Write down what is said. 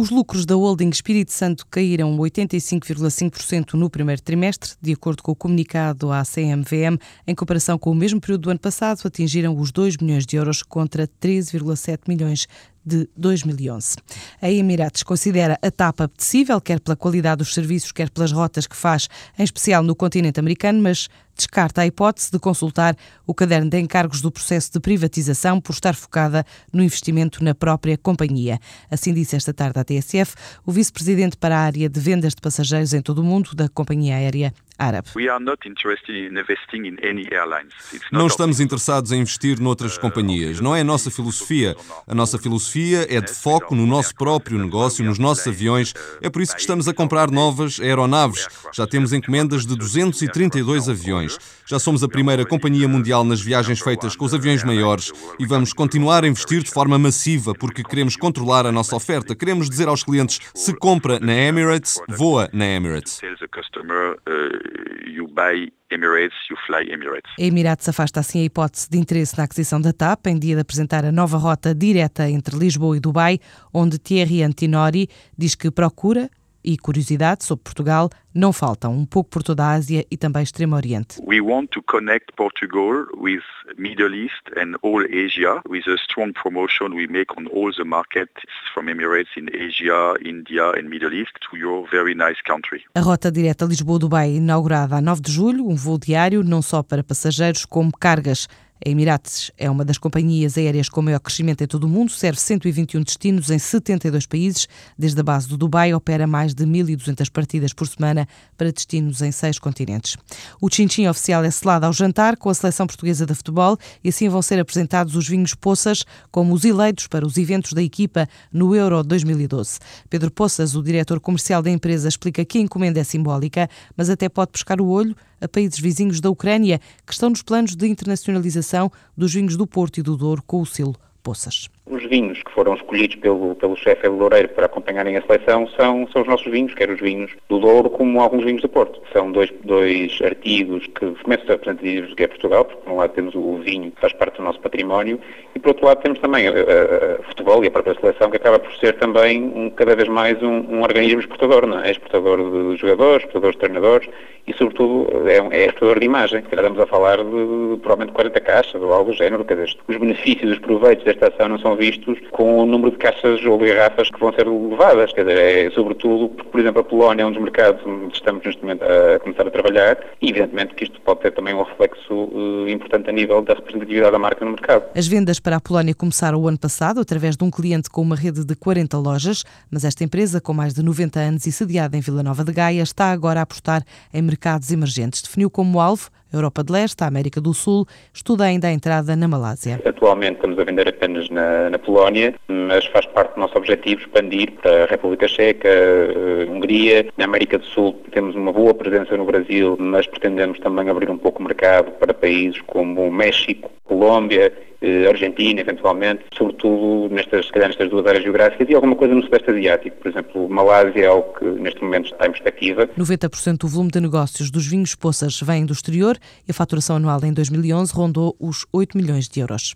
Os lucros da holding Espírito Santo caíram 85,5% no primeiro trimestre, de acordo com o comunicado à CMVM, em comparação com o mesmo período do ano passado, atingiram os 2 milhões de euros contra 13,7 milhões de 2011. A Emirates considera a TAP apetecível, quer pela qualidade dos serviços, quer pelas rotas que faz, em especial no continente americano, mas descarta a hipótese de consultar o caderno de encargos do processo de privatização por estar focada no investimento na própria companhia. Assim disse esta tarde à TSF o vice-presidente para a área de vendas de passageiros em todo o mundo da companhia aérea árabe. Não estamos interessados em investir noutras uh, companhias. Não é a nossa filosofia. A nossa filosofia é de foco no nosso próprio negócio, nos nossos aviões. É por isso que estamos a comprar novas aeronaves. Já temos encomendas de 232 aviões. Já somos a primeira companhia mundial nas viagens feitas com os aviões maiores. e vamos continuar a investir de forma massiva porque queremos controlar a nossa oferta. Queremos dizer aos clientes: se compra na Emirates, voa na Emirates buy Emirates, you fly Emirates. A Emirates afasta assim a hipótese de interesse na aquisição da TAP em dia de apresentar a nova rota direta entre Lisboa e Dubai, onde Thierry Antinori diz que procura e curiosidade sobre Portugal não faltam, um pouco por toda a Ásia e também Extremo Oriente. We want to connect Portugal with Middle East and all Asia with a strong promotion we make on all the markets from Emirates in Asia, India and Middle East to your very nice country. A rota direta Lisboa-Dubai inaugurada a 9 de julho, um voo diário não só para passageiros como cargas. A Emirates é uma das companhias aéreas com maior crescimento em todo o mundo, serve 121 destinos em 72 países. Desde a base do Dubai, opera mais de 1.200 partidas por semana para destinos em seis continentes. O tchim oficial é selado ao jantar com a seleção portuguesa de futebol e assim vão ser apresentados os vinhos Poças como os eleitos para os eventos da equipa no Euro 2012. Pedro Poças, o diretor comercial da empresa, explica que a encomenda é simbólica, mas até pode pescar o olho a países vizinhos da Ucrânia, que estão nos planos de internacionalização dos vinhos do Porto e do Douro com o selo Poças. Os vinhos que foram escolhidos pelo, pelo chefe Loureiro para acompanharem a seleção são, são os nossos vinhos, quer os vinhos do Douro como alguns vinhos do Porto. São dois, dois artigos que começam a representativos do que é Portugal, porque por um lado temos o vinho, que faz parte do nosso património, e por outro lado temos também o futebol e a própria seleção, que acaba por ser também um, cada vez mais um, um organismo exportador, não é? Exportador de jogadores, exportador de treinadores e, sobretudo, é, é exportador de imagem. Se estamos a falar de provavelmente 40 caixas ou algo do género, quer dizer, os benefícios, os proveitos desta ação não são vistos com o número de caixas ou garrafas que vão ser levadas. Quer dizer, é sobretudo, porque, por exemplo, a Polónia é um dos mercados onde estamos neste momento a começar a trabalhar e, evidentemente, que isto pode ter também um reflexo uh, importante a nível da representatividade da marca no mercado. As vendas para a Polónia começaram o ano passado através de um cliente com uma rede de 40 lojas, mas esta empresa, com mais de 90 anos e sediada em Vila Nova de Gaia, está agora a apostar em mercados emergentes. Definiu como alvo Europa de Leste, América do Sul, estuda ainda a entrada na Malásia. Atualmente estamos a vender apenas na, na Polónia, mas faz parte do nosso objetivo expandir para a República Checa, a Hungria. Na América do Sul temos uma boa presença no Brasil, mas pretendemos também abrir um pouco o mercado para países como México, Colômbia eh, Argentina, eventualmente, sobretudo nestas, calhar nestas duas áreas geográficas e alguma coisa no Sudeste Asiático. Por exemplo, Malásia é algo que neste momento está em perspectiva. 90% do volume de negócios dos vinhos poças vem do exterior e a faturação anual em 2011 rondou os 8 milhões de euros.